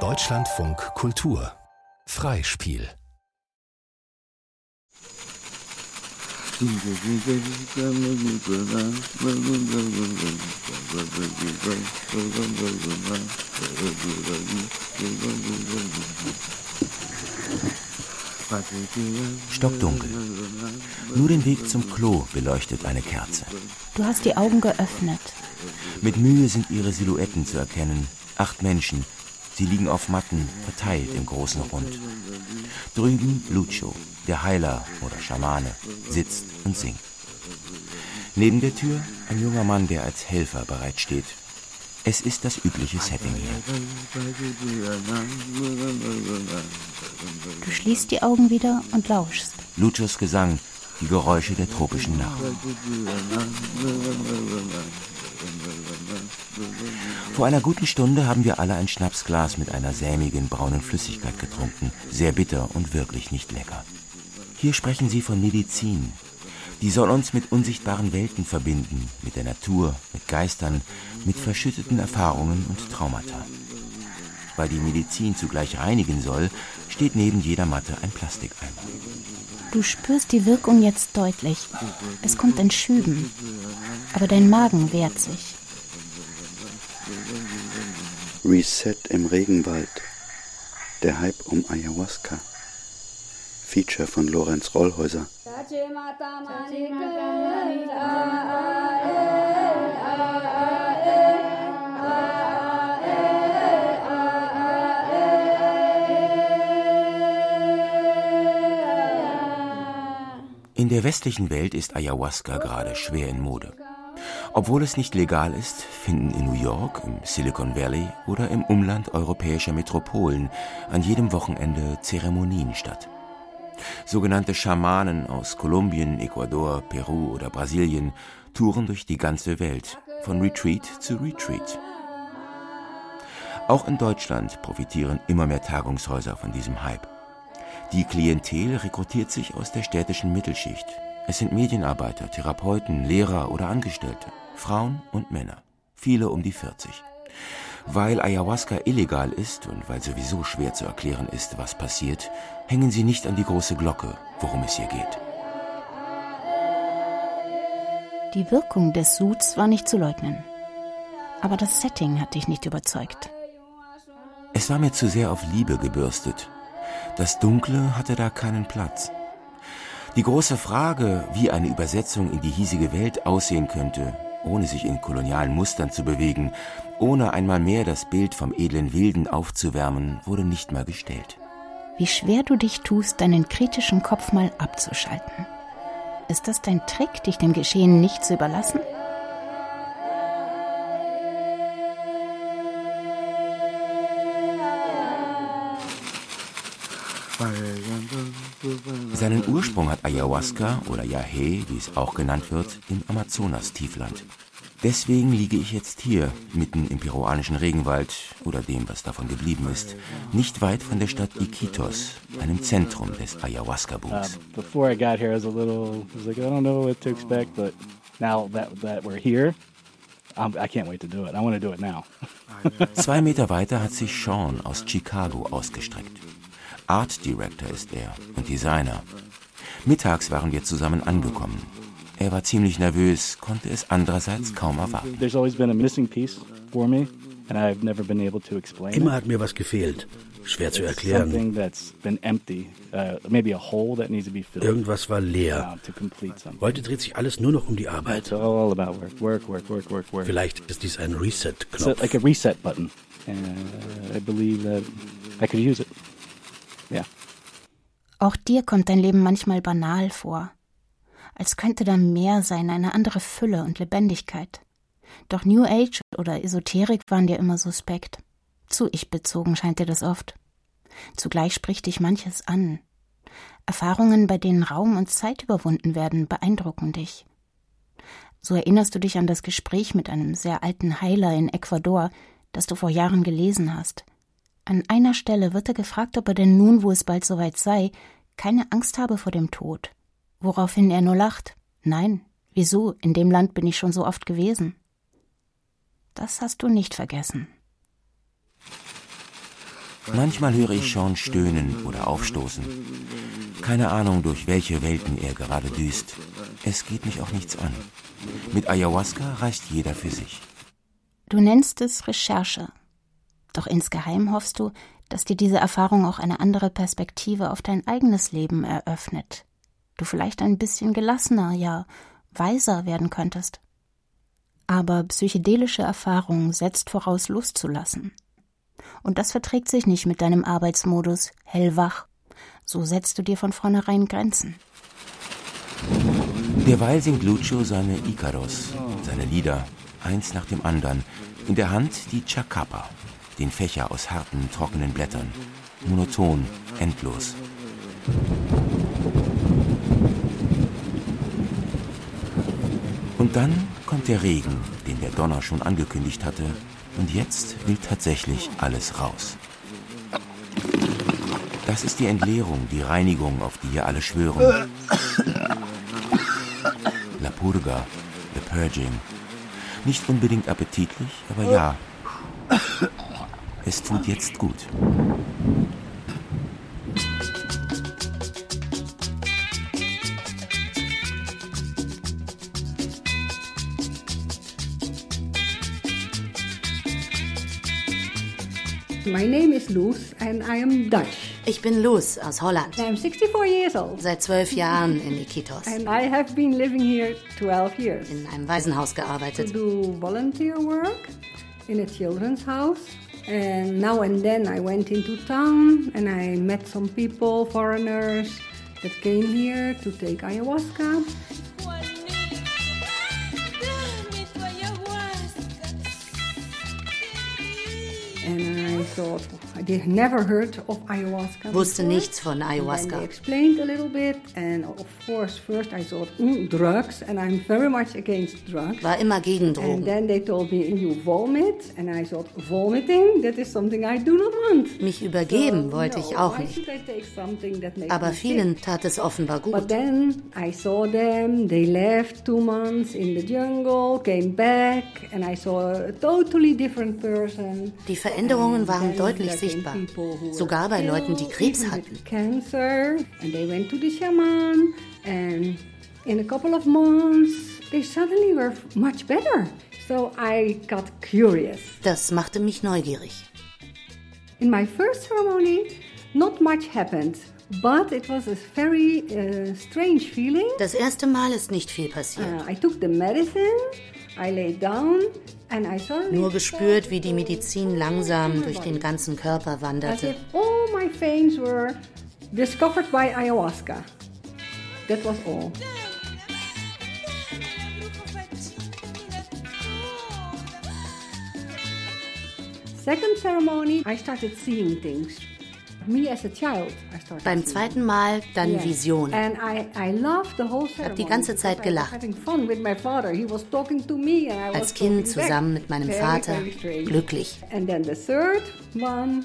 Deutschlandfunk Kultur. Freispiel Stockdunkel. Nur den Weg zum Klo beleuchtet eine Kerze. Du hast die Augen geöffnet. Mit Mühe sind ihre Silhouetten zu erkennen. Acht Menschen. Sie liegen auf Matten, verteilt im großen Rund. Drüben Lucio, der Heiler oder Schamane, sitzt und singt. Neben der Tür ein junger Mann, der als Helfer bereitsteht. Es ist das übliche Setting hier. Du schließt die Augen wieder und lauschst. Lucios Gesang, die Geräusche der tropischen Nacht. Vor einer guten Stunde haben wir alle ein Schnapsglas mit einer sämigen braunen Flüssigkeit getrunken. Sehr bitter und wirklich nicht lecker. Hier sprechen sie von Medizin. Die soll uns mit unsichtbaren Welten verbinden, mit der Natur, mit Geistern, mit verschütteten Erfahrungen und Traumata. Weil die Medizin zugleich reinigen soll, steht neben jeder Matte ein Plastikeimer. Du spürst die Wirkung jetzt deutlich. Es kommt in Schüben. Aber dein Magen wehrt sich. Reset im Regenwald. Der Hype um Ayahuasca. Feature von Lorenz Rollhäuser. In der westlichen Welt ist Ayahuasca gerade schwer in Mode. Obwohl es nicht legal ist, finden in New York, im Silicon Valley oder im Umland europäischer Metropolen an jedem Wochenende Zeremonien statt. Sogenannte Schamanen aus Kolumbien, Ecuador, Peru oder Brasilien touren durch die ganze Welt, von Retreat zu Retreat. Auch in Deutschland profitieren immer mehr Tagungshäuser von diesem Hype. Die Klientel rekrutiert sich aus der städtischen Mittelschicht. Es sind Medienarbeiter, Therapeuten, Lehrer oder Angestellte, Frauen und Männer, viele um die 40. Weil Ayahuasca illegal ist und weil sowieso schwer zu erklären ist, was passiert, hängen sie nicht an die große Glocke, worum es hier geht. Die Wirkung des Suds war nicht zu leugnen. Aber das Setting hat dich nicht überzeugt. Es war mir zu sehr auf Liebe gebürstet. Das Dunkle hatte da keinen Platz. Die große Frage, wie eine Übersetzung in die hiesige Welt aussehen könnte, ohne sich in kolonialen Mustern zu bewegen, ohne einmal mehr das Bild vom edlen Wilden aufzuwärmen, wurde nicht mal gestellt. Wie schwer du dich tust, deinen kritischen Kopf mal abzuschalten. Ist das dein Trick, dich dem Geschehen nicht zu überlassen? Seinen Ursprung hat Ayahuasca oder Yahe, wie es auch genannt wird, im Amazonas-Tiefland. Deswegen liege ich jetzt hier, mitten im peruanischen Regenwald oder dem, was davon geblieben ist, nicht weit von der Stadt Iquitos, einem Zentrum des Ayahuasca-Booms. before I got here, I was a little, I was like, I don't know what to expect, but now that, that we're here, I'm, I can't wait to do it. I want to do it now. Zwei Meter weiter hat sich Sean aus Chicago ausgestreckt. Art Director ist er und Designer. Mittags waren wir zusammen angekommen. Er war ziemlich nervös, konnte es andererseits kaum erwarten. There's always been a missing piece for me, and I've never been able to explain Immer hat mir was gefehlt. Schwer zu erklären. uh, maybe a hole that needs to be filled Irgendwas war leer. Heute dreht sich alles nur noch um die Arbeit. Vielleicht ist dies ein Reset-Knopf. Like a reset button, and I believe that I could use it. Yeah. Auch dir kommt dein Leben manchmal banal vor. Als könnte da mehr sein, eine andere Fülle und Lebendigkeit. Doch New Age oder Esoterik waren dir immer suspekt. Zu ich bezogen scheint dir das oft. Zugleich spricht dich manches an. Erfahrungen, bei denen Raum und Zeit überwunden werden, beeindrucken dich. So erinnerst du dich an das Gespräch mit einem sehr alten Heiler in Ecuador, das du vor Jahren gelesen hast. An einer Stelle wird er gefragt, ob er denn nun, wo es bald soweit sei, keine Angst habe vor dem Tod. Woraufhin er nur lacht. Nein, wieso? In dem Land bin ich schon so oft gewesen. Das hast du nicht vergessen. Manchmal höre ich Sean stöhnen oder aufstoßen. Keine Ahnung, durch welche Welten er gerade düst. Es geht mich auch nichts an. Mit Ayahuasca reist jeder für sich. Du nennst es Recherche. Doch insgeheim hoffst du, dass dir diese Erfahrung auch eine andere Perspektive auf dein eigenes Leben eröffnet. Du vielleicht ein bisschen gelassener, ja weiser werden könntest. Aber psychedelische Erfahrung setzt voraus, loszulassen. Und das verträgt sich nicht mit deinem Arbeitsmodus hellwach. So setzt du dir von vornherein Grenzen. Derweil singt Lucio seine Icaros, seine Lieder, eins nach dem anderen, in der Hand die Chacapa, den Fächer aus harten, trockenen Blättern, monoton, endlos. Und dann kommt der Regen, den der Donner schon angekündigt hatte, und jetzt will tatsächlich alles raus. Das ist die Entleerung, die Reinigung, auf die hier alle schwören. La Purga, the Purging. Nicht unbedingt appetitlich, aber ja. Es tut jetzt gut. My name is Loes and I am Dutch. Ich bin Loes aus Holland. I'm 64 years old. Seit zwölf Jahren in Iquitos. And I have been living here 12 years. In einem Waisenhaus gearbeitet. To do volunteer work in a children's house. And now and then I went into town and I met some people, foreigners, that came here to take ayahuasca. And I thought, I did never heard of ayahuasca. Wusste nichts von Ayahuasca. And they explained a little bit, and of course, first I thought, drugs, and I'm very much against drugs. War immer gegen And Drogen. then they told me, you vomit, and I thought, vomiting, that is something I do not want. Mich übergeben wollte ich auch nicht. Aber vielen tat es offenbar But gut. then I saw them, they left two months in the jungle, came back, and I saw a totally different person. Die Veränderungen waren deutlich came sichtbar. Sogar bei Leuten, die Krebs hatten. with Cancer, and they went to the shaman, and in a couple of months, they suddenly were much better. So I got curious. Das machte mich neugierig. In my first ceremony, not much happened, but it was a very uh, strange feeling. Das erste Mal ist nicht viel passiert. Uh, I took the medicine, I lay down, Nur gespürt, wie die Medizin langsam durch den ganzen Körper wanderte. all my veins were discovered by ayahuasca. That was all. Second ceremony, I started seeing things. Beim zweiten Mal dann. Vision. And I, I loved the whole ceremony. die ganze Zeit gelacht. Having fun with my father. He was talking to me and I was Als Kind zusammen mit meinem Vater. Glücklich. And then the third one,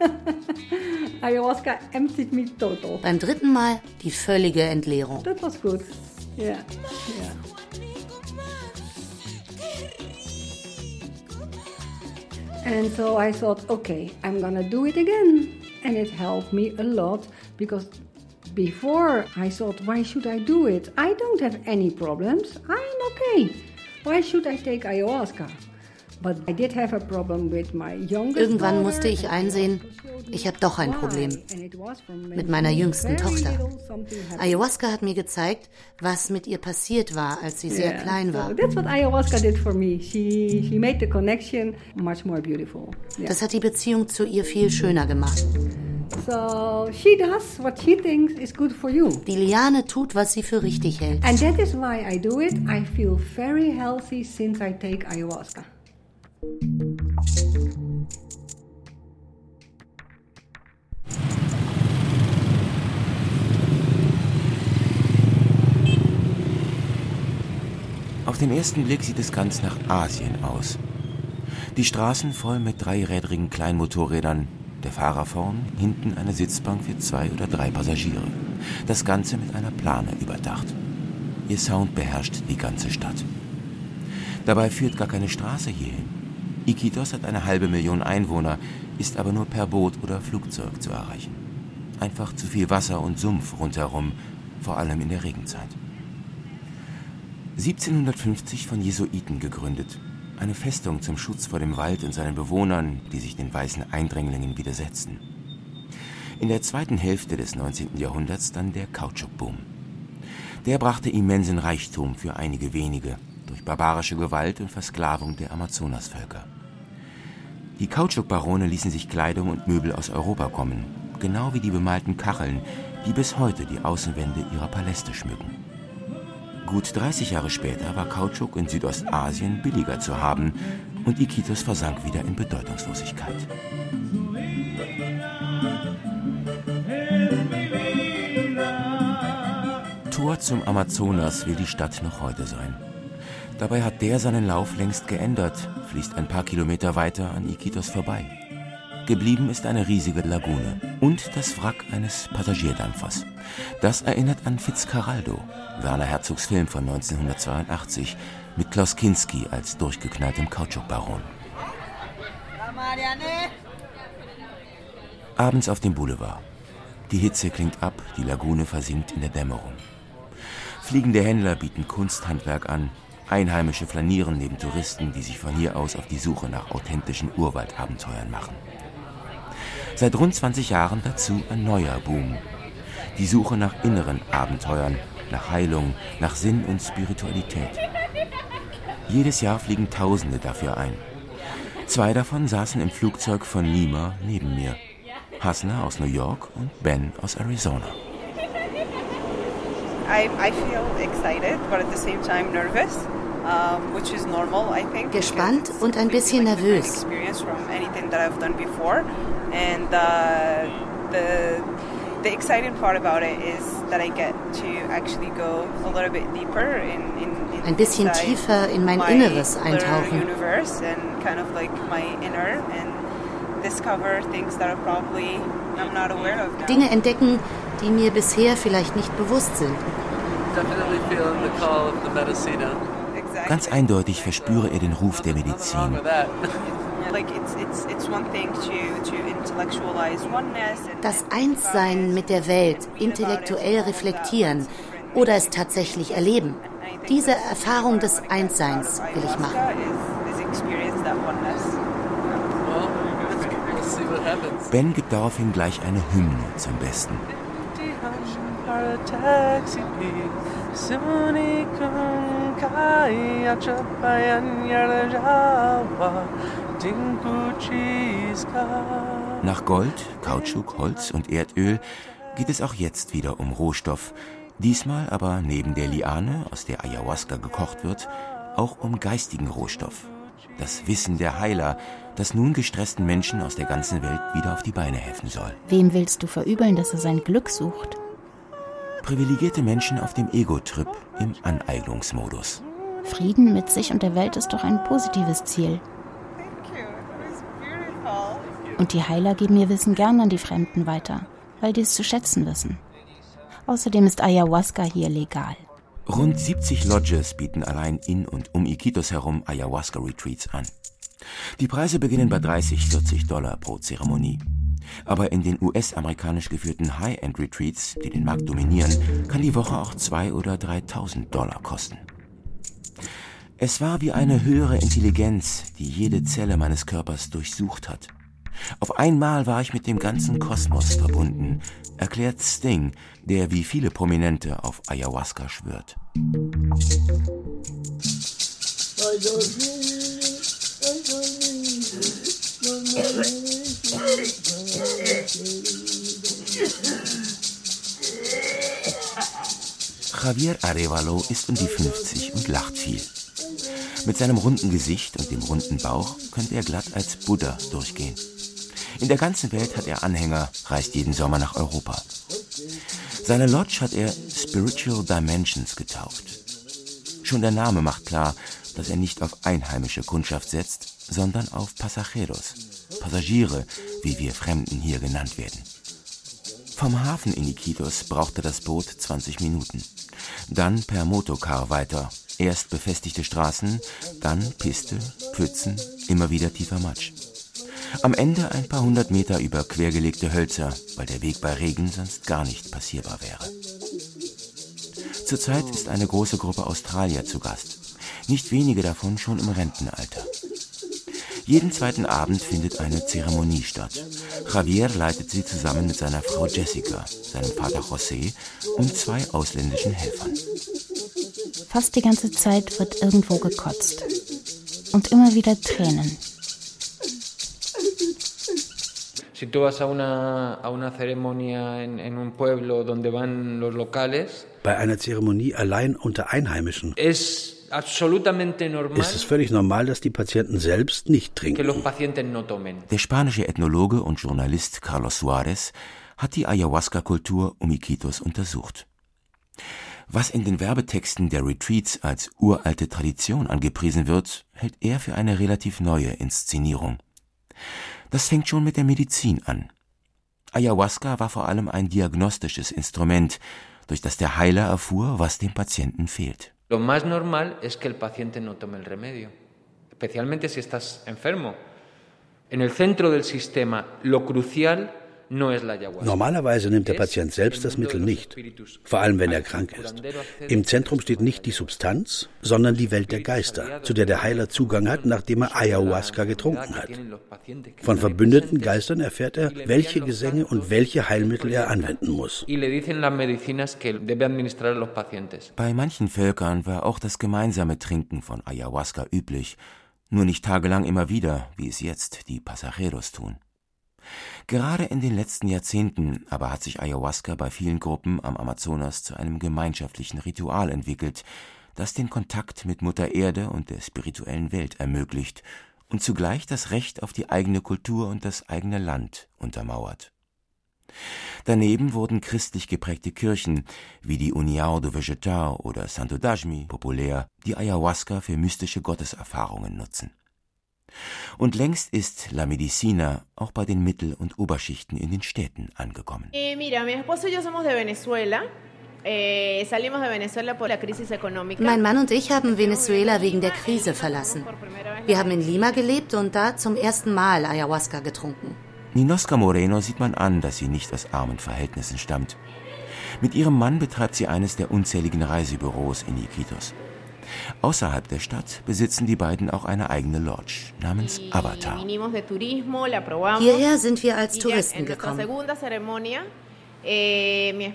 ayahuasca emptied me total. Beim dritten Mal die völlige Entleerung. That was good. Yeah, yeah. And so I thought, okay, I'm gonna do it again. And it helped me a lot because before I thought, why should I do it? I don't have any problems. I'm okay. Why should I take ayahuasca? Irgendwann musste ich I einsehen, ich habe doch ein. Problem mit meiner jüngsten Tochter. Ayahuasca hat mir gezeigt, was mit ihr passiert war, als sie sehr klein war. that's what ayahuasca did for me. She she made the connection much more beautiful. Yeah. Das hat die Beziehung zu ihr viel schöner gemacht. So she does what she thinks is good for you. Die Liane tut, was sie für richtig hält. And that is why I do it. I feel very healthy since I take ayahuasca. Auf den ersten Blick sieht es ganz nach Asien aus. Die Straßen voll mit dreirädrigen Kleinmotorrädern, der Fahrer vorn, hinten eine Sitzbank für zwei oder drei Passagiere. Das Ganze mit einer Plane überdacht. Ihr Sound beherrscht die ganze Stadt. Dabei führt gar keine Straße hierhin. Iquitos hat eine halbe Million Einwohner, ist aber nur per Boot oder Flugzeug zu erreichen. Einfach zu viel Wasser und Sumpf rundherum, vor allem in der Regenzeit. 1750 von Jesuiten gegründet, eine Festung zum Schutz vor dem Wald und seinen Bewohnern, die sich den weißen Eindringlingen widersetzten. In der zweiten Hälfte des 19. Jahrhunderts dann der Kautschukboom. Der brachte immensen Reichtum für einige wenige durch barbarische Gewalt und Versklavung der Amazonasvölker. Die Kautschukbarone ließen sich Kleidung und Möbel aus Europa kommen, genau wie die bemalten Kacheln, die bis heute die Außenwände ihrer Paläste schmücken. Gut 30 Jahre später war Kautschuk in Südostasien billiger zu haben und Iquitos versank wieder in Bedeutungslosigkeit. Tor zum Amazonas will die Stadt noch heute sein. Dabei hat der seinen Lauf längst geändert, fließt ein paar Kilometer weiter an Iquitos vorbei. Geblieben ist eine riesige Lagune und das Wrack eines Passagierdampfers. Das erinnert an Fitzcarraldo, Werner Herzogs Film von 1982, mit Klaus Kinski als durchgeknalltem Kautschukbaron. Abends auf dem Boulevard. Die Hitze klingt ab, die Lagune versinkt in der Dämmerung. Fliegende Händler bieten Kunsthandwerk an, Einheimische flanieren neben Touristen, die sich von hier aus auf die Suche nach authentischen Urwaldabenteuern machen. Seit rund 20 Jahren dazu ein neuer Boom. Die Suche nach inneren Abenteuern, nach Heilung, nach Sinn und Spiritualität. Jedes Jahr fliegen Tausende dafür ein. Zwei davon saßen im Flugzeug von Lima neben mir. Hasna aus New York und Ben aus Arizona. Gespannt und ein bisschen nervös. Experience from anything that I've done before, and uh, the the exciting part about it is that I get to actually go a little bit deeper in, in, in ein bisschen tiefer in mein Inneres eintauchen. Universe and kind of like my inner and discover things that are probably I'm not aware of. Now. Dinge entdecken, die mir bisher vielleicht nicht bewusst sind. Ganz eindeutig verspüre er den Ruf der Medizin. Das Einssein mit der Welt intellektuell reflektieren oder es tatsächlich erleben. Diese Erfahrung des Einsseins will ich machen. Ben gibt daraufhin gleich eine Hymne zum Besten. Nach Gold, Kautschuk, Holz und Erdöl geht es auch jetzt wieder um Rohstoff. Diesmal aber neben der Liane, aus der Ayahuasca gekocht wird, auch um geistigen Rohstoff. Das Wissen der Heiler, das nun gestressten Menschen aus der ganzen Welt wieder auf die Beine helfen soll. Wem willst du verübeln, dass er sein Glück sucht? Privilegierte Menschen auf dem Ego-Trip im Aneignungsmodus. Frieden mit sich und der Welt ist doch ein positives Ziel. Und die Heiler geben ihr Wissen gern an die Fremden weiter, weil die es zu schätzen wissen. Außerdem ist Ayahuasca hier legal. Rund 70 Lodges bieten allein in und um Iquitos herum Ayahuasca-Retreats an. Die Preise beginnen bei 30, 40 Dollar pro Zeremonie. Aber in den US-amerikanisch geführten High-End-Retreats, die den Markt dominieren, kann die Woche auch 2.000 oder 3.000 Dollar kosten. Es war wie eine höhere Intelligenz, die jede Zelle meines Körpers durchsucht hat. Auf einmal war ich mit dem ganzen Kosmos verbunden, erklärt Sting, der wie viele Prominente auf Ayahuasca schwört. Javier Arevalo ist um die 50 und lacht viel. Mit seinem runden Gesicht und dem runden Bauch könnte er glatt als Buddha durchgehen. In der ganzen Welt hat er Anhänger, reist jeden Sommer nach Europa. Seine Lodge hat er Spiritual Dimensions getauft. Schon der Name macht klar, dass er nicht auf einheimische Kundschaft setzt, sondern auf Pasajeros, Passagiere, wie wir Fremden hier genannt werden. Vom Hafen in Iquitos brauchte das Boot 20 Minuten. Dann per Motorcar weiter. Erst befestigte Straßen, dann Piste, Pfützen, immer wieder tiefer Matsch. Am Ende ein paar hundert Meter über quergelegte Hölzer, weil der Weg bei Regen sonst gar nicht passierbar wäre. Zurzeit ist eine große Gruppe Australier zu Gast. Nicht wenige davon schon im Rentenalter. Jeden zweiten Abend findet eine Zeremonie statt. Javier leitet sie zusammen mit seiner Frau Jessica, seinem Vater José und zwei ausländischen Helfern. Fast die ganze Zeit wird irgendwo gekotzt. Und immer wieder Tränen. Si tú vas a una, a una ceremonia en, en un pueblo donde van los locales, Bei einer Zeremonie allein unter Einheimischen es ist es völlig normal, dass die Patienten selbst nicht trinken. Der spanische Ethnologe und Journalist Carlos Suarez hat die Ayahuasca-Kultur um Iquitos untersucht. Was in den Werbetexten der Retreats als uralte Tradition angepriesen wird, hält er für eine relativ neue Inszenierung. Das fängt schon mit der Medizin an. Ayahuasca war vor allem ein diagnostisches Instrument, durch das der Heiler erfuhr, was dem Patienten fehlt. Lo más normal es que el paciente no tome el remedio, especialmente si estás enfermo. En el centro del sistema, lo crucial Normalerweise nimmt der Patient selbst das Mittel nicht, vor allem wenn er krank ist. Im Zentrum steht nicht die Substanz, sondern die Welt der Geister, zu der der Heiler Zugang hat, nachdem er Ayahuasca getrunken hat. Von verbündeten Geistern erfährt er, welche Gesänge und welche Heilmittel er anwenden muss. Y le dicen las medicinas que debe administrar a los pacientes. Bei manchen Völkern war auch das gemeinsame Trinken von Ayahuasca üblich, nur nicht tagelang immer wieder, wie es jetzt die Pasajeros tun. Gerade in den letzten Jahrzehnten aber hat sich Ayahuasca bei vielen Gruppen am Amazonas zu einem gemeinschaftlichen Ritual entwickelt, das den Kontakt mit Mutter Erde und der spirituellen Welt ermöglicht und zugleich das Recht auf die eigene Kultur und das eigene Land untermauert. Daneben wurden christlich geprägte Kirchen wie die União do Vegetal oder Santo Dajmi populär, die Ayahuasca für mystische Gotteserfahrungen nutzen. Und längst ist La Medicina auch bei den Mittel- und Oberschichten in den Städten angekommen. Eh, mira, mi esposo y yo somos de Venezuela. Eh, salimos de Venezuela por la crisis económica. Mein Mann und ich haben Venezuela wegen der Krise verlassen. Wir haben in Lima gelebt und da zum ersten Mal Ayahuasca getrunken. Ninosca Moreno sieht man an, dass sie nicht aus armen Verhältnissen stammt. Mit ihrem Mann betreibt sie eines der unzähligen Reisebüros in Iquitos. Außerhalb der Stadt besitzen die beiden auch eine eigene Lodge namens Avatar. Hierher sind wir als Touristen gekommen. eh,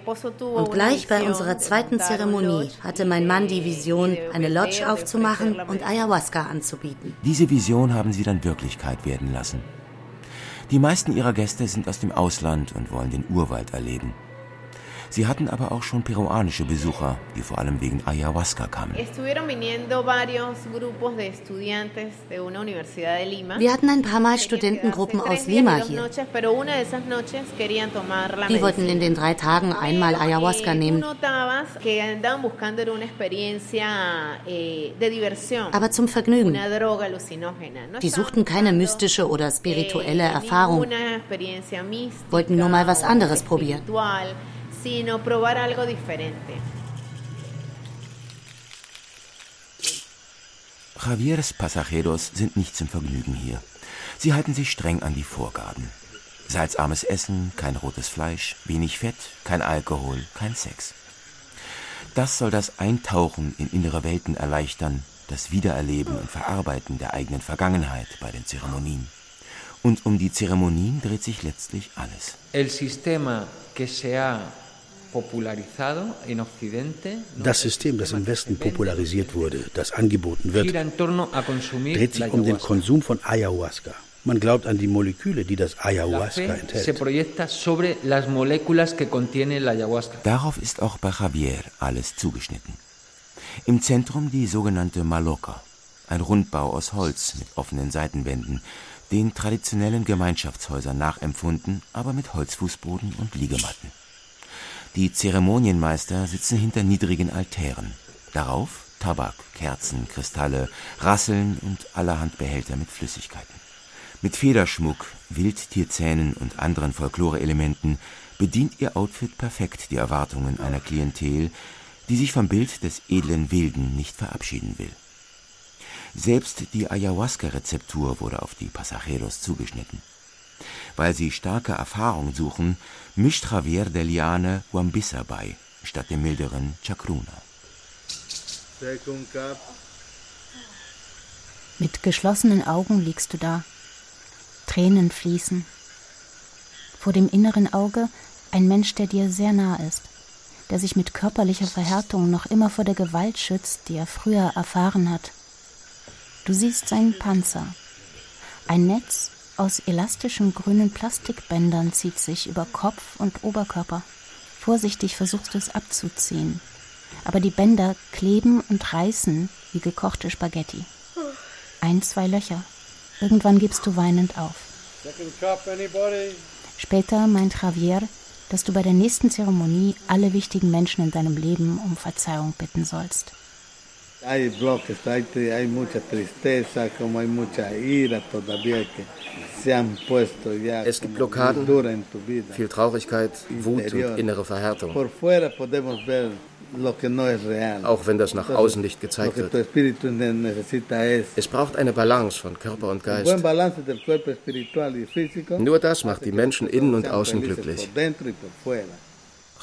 Und gleich bei unserer zweiten Zeremonie hatte mein Mann die Vision, eine Lodge aufzumachen und Ayahuasca anzubieten. Diese Vision haben sie dann Wirklichkeit werden lassen. Die meisten ihrer Gäste sind aus dem Ausland und wollen den Urwald erleben. Sie hatten aber auch schon peruanische Besucher, die vor allem wegen Ayahuasca kamen. Wir hatten ein paar Mal Studentengruppen aus Lima hier. Die wollten in den drei Tagen einmal Ayahuasca tú nehmen, eh, aber zum Vergnügen. Die suchten keine mystische oder eh, spirituelle Erfahrung, wollten nur mal was anderes probieren. Sino probar algo diferente. Javieres Pasajeros sind nicht zum Vergnügen hier. Sie halten sich streng an die Vorgaben. Salzarmes Essen, kein rotes Fleisch, wenig Fett, kein Alkohol, kein Sex. Das soll das Eintauchen in innere Welten erleichtern, das Wiedererleben und Verarbeiten der eigenen Vergangenheit bei den Zeremonien. Und um die Zeremonien dreht sich letztlich alles. El sistema que se ha Das System, das im Westen popularisiert wurde, das angeboten wird, dreht sich um den. Konsum von Ayahuasca. Man glaubt an die Moleküle, die das Ayahuasca enthält. Darauf ist auch bei Javier alles zugeschnitten. Im Zentrum die sogenannte Maloca, ein Rundbau aus Holz mit offenen Seitenwänden, den traditionellen Gemeinschaftshäusern nachempfunden, aber mit Holzfußboden und Liegematten. Die Zeremonienmeister sitzen hinter niedrigen Altären. Darauf Tabak, Kerzen, Kristalle, Rasseln und allerhand Behälter mit Flüssigkeiten. Mit Federschmuck, Wildtierzähnen und anderen Folkloreelementen bedient ihr Outfit perfekt die Erwartungen einer Klientel, die sich vom Bild des edlen Wilden nicht verabschieden will. Selbst die Ayahuasca-Rezeptur wurde auf die Pasajeros zugeschnitten. Weil sie starke Erfahrung suchen, mischt Javier de Liane Wambissa bei, statt dem milderen Chacruna. Mit geschlossenen Augen liegst du da. Tränen fließen. Vor dem inneren Auge ein Mensch, der dir sehr nah ist, der sich mit körperlicher Verhärtung noch immer vor der Gewalt schützt, die er früher erfahren hat. Du siehst seinen Panzer. Ein Netz aus elastischen grünen Plastikbändern zieht sich über Kopf und Oberkörper. Vorsichtig versuchst du es abzuziehen. Aber die Bänder kleben und reißen wie gekochte Spaghetti. Ein, zwei Löcher. Irgendwann gibst du weinend auf. Später meint Javier, dass du bei der nächsten Zeremonie alle wichtigen Menschen in deinem Leben um Verzeihung bitten sollst. Es gibt Blockaden, viel Traurigkeit, Wut und innere Verhärtung. Auch wenn das nach außen nicht gezeigt wird. Es braucht eine Balance von Körper und Geist. Nur das macht die Menschen innen und außen glücklich.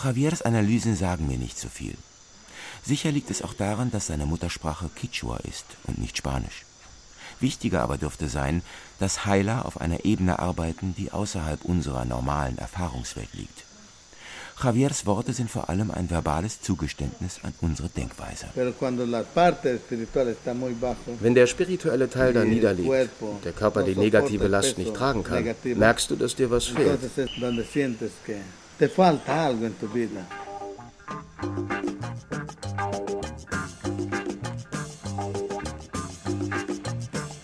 Javieres Analysen sagen mir nicht so viel. Sicher liegt es auch daran, dass seine Muttersprache Quichua ist und nicht Spanisch. Wichtiger aber dürfte sein, dass Heiler auf einer Ebene arbeiten, die außerhalb unserer normalen Erfahrungswelt liegt. Javiers Worte sind vor allem ein verbales Zugeständnis an unsere Denkweise. Wenn der spirituelle Teil da niederliegt, der Körper die negative Last nicht tragen kann, merkst du, dass dir was fehlt.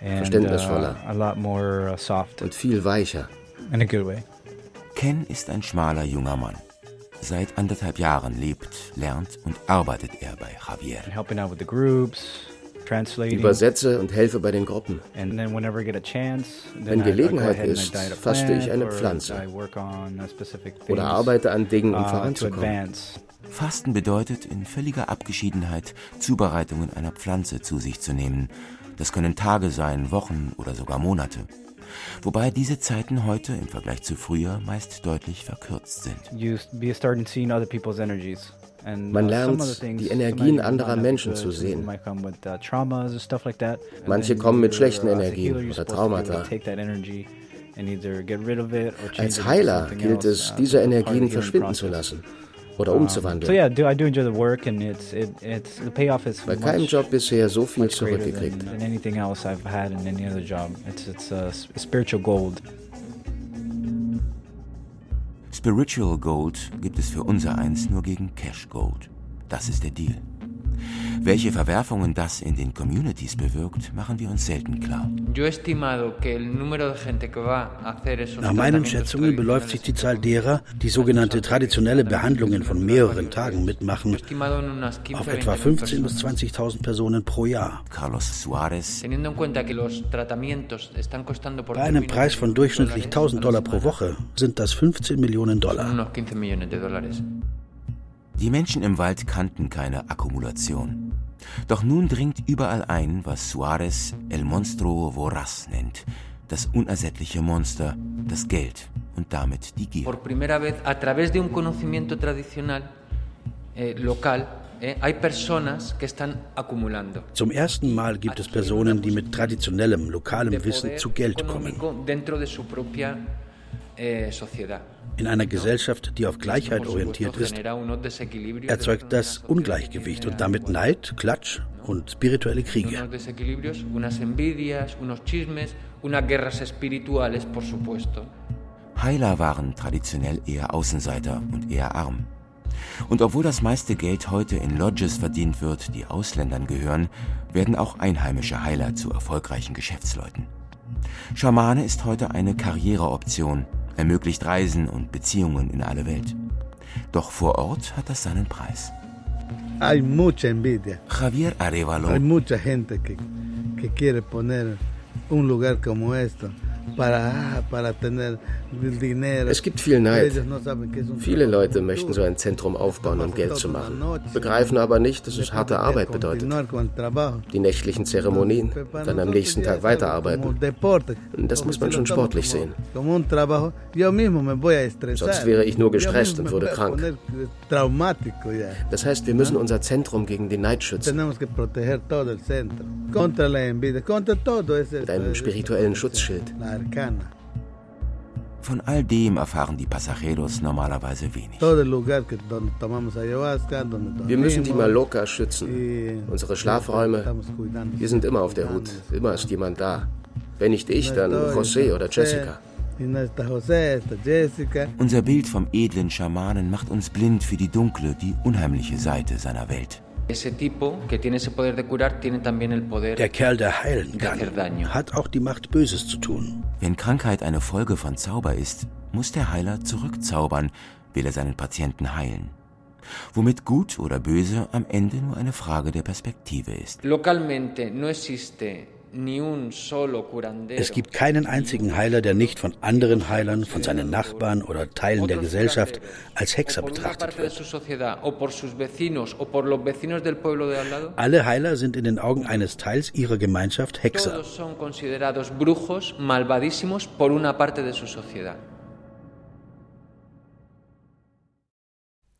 verständnisvoller und viel weicher. Ken ist ein schmaler junger Mann. Seit anderthalb Jahren lebt, lernt und arbeitet er bei Javier. Übersetze und helfe bei den Gruppen. Wenn Gelegenheit ist, faste ich eine Pflanze oder arbeite an Dingen, um voranzukommen. Fasten bedeutet, in völliger Abgeschiedenheit Zubereitungen einer Pflanze zu sich zu nehmen. Das können Tage sein, Wochen oder sogar Monate. Wobei diese Zeiten heute im Vergleich zu früher meist deutlich verkürzt sind. Man lernt, die Energien anderer Menschen zu sehen. Manche kommen mit schlechten Energien oder Traumata. Als Heiler gilt es, diese Energien verschwinden zu lassen oder umzuwandeln. Bei keinem Job bisher so viel zurückgekriegt. Spiritual Gold gibt es für unser Eins nur gegen Cash Gold. Das ist der Deal. Welche Verwerfungen das in den Communities bewirkt, machen wir uns selten klar. Nach meinen Schätzungen beläuft sich die Zahl derer, die sogenannte traditionelle Behandlungen von mehreren Tagen mitmachen, auf etwa 15.000 bis 20.000 Personen pro Jahr. Carlos Suarez. Bei einem Preis von durchschnittlich 1000 Dollar pro Woche sind das 15 Millionen Dollar. Die Menschen im Wald kannten keine Akkumulation. Doch nun dringt überall ein, was Suarez El Monstruo Voraz nennt. Das unersättliche Monster, das Geld und damit die Gier. Por primera vez, a través de un conocimiento tradicional eh, local, eh. Zum ersten Mal gibt es Personen, die mit traditionellem, lokalem Wissen zu Geld kommen. In einer Gesellschaft, die auf Gleichheit orientiert ist, erzeugt das Ungleichgewicht und damit Neid, Klatsch und spirituelle Kriege. Heiler waren traditionell eher Außenseiter und eher arm. Und obwohl das meiste Geld heute in Lodges verdient wird, die Ausländern gehören, werden auch einheimische Heiler zu erfolgreichen Geschäftsleuten. Schamane ist heute eine Karriereoption, ermöglicht Reisen und Beziehungen in alle Welt. Doch vor Ort hat das seinen Preis. Hay mucha envidia. Javier Arevalo. Hay mucha gente que, que quiere poner un lugar como esto es gibt viel Neid. Viele Leute möchten so ein Zentrum aufbauen, um Geld zu machen, begreifen aber nicht, dass es harte Arbeit bedeutet. Die nächtlichen Zeremonien, dann am nächsten Tag weiterarbeiten. Das muss man schon sportlich sehen. Sonst wäre ich nur gestresst und würde krank. Das heißt, wir müssen unser Zentrum gegen den Neid schützen. Mit einem spirituellen Schutzschild. Von all dem erfahren die Pasajeros normalerweise wenig. Wir müssen die Maloka schützen. Unsere Schlafräume. Wir sind immer auf der Hut. Immer ist jemand da. Wenn nicht ich, dann José oder Jessica. Unser Bild vom edlen Schamanen macht uns blind für die dunkle, die unheimliche Seite seiner Welt. Der Kerl, der heilen kann, hat auch die Macht, Böses zu tun. Wenn Krankheit eine Folge von Zauber ist, muss der Heiler zurückzaubern, will er seinen Patienten heilen. Womit gut oder böse am Ende nur eine Frage der Perspektive ist. Localmente no existe es gibt keinen einzigen Heiler, der nicht von anderen Heilern, von seinen Nachbarn oder Teilen der Gesellschaft als Hexer betrachtet wird. Alle Heiler sind in den Augen eines Teils ihrer Gemeinschaft Hexer.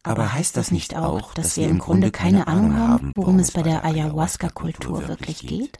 Aber heißt das nicht auch, dass wir im Grunde keine Ahnung haben, worum es bei der Ayahuasca-Kultur wirklich geht?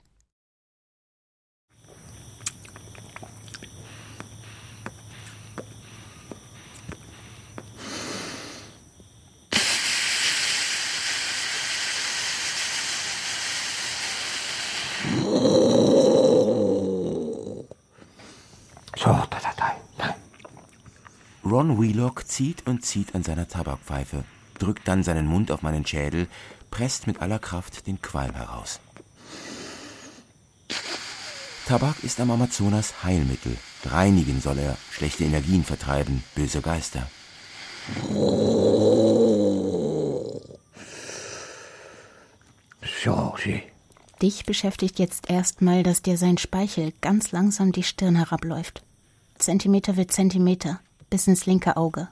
Ron Wheelock zieht und zieht an seiner Tabakpfeife, drückt dann seinen Mund auf meinen Schädel, presst mit aller Kraft den Qualm heraus. Tabak ist am Amazonas Heilmittel. Reinigen soll er, schlechte Energien vertreiben, böse Geister. Dich beschäftigt jetzt erstmal, dass dir sein Speichel ganz langsam die Stirn herabläuft. Zentimeter für Zentimeter bis ins linke Auge.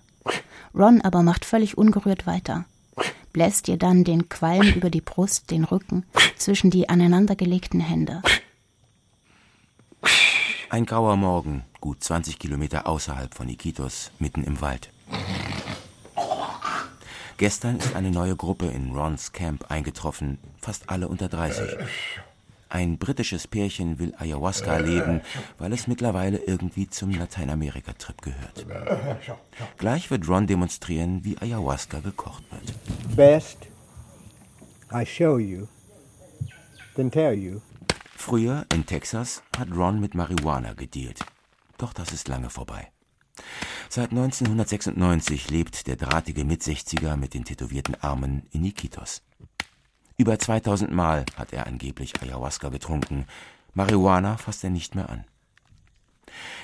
Ron aber macht völlig ungerührt weiter, bläst ihr dann den Qualm über die Brust, den Rücken, zwischen die aneinandergelegten Hände. Ein grauer Morgen, gut 20 Kilometer außerhalb von Iquitos, mitten im Wald. Gestern ist eine neue Gruppe in Rons Camp eingetroffen, fast alle unter 30. Ein britisches Pärchen will Ayahuasca leben, weil es mittlerweile irgendwie zum Lateinamerika-Trip gehört. Gleich wird Ron demonstrieren, wie Ayahuasca gekocht wird. Best I show you, then tell you. Früher in Texas hat Ron mit Marihuana gedealt. Doch das ist lange vorbei. Seit 1996 lebt der drahtige Mitsechziger mit den tätowierten Armen in Iquitos. Über 2000 Mal hat er angeblich Ayahuasca getrunken. Marihuana fasst er nicht mehr an.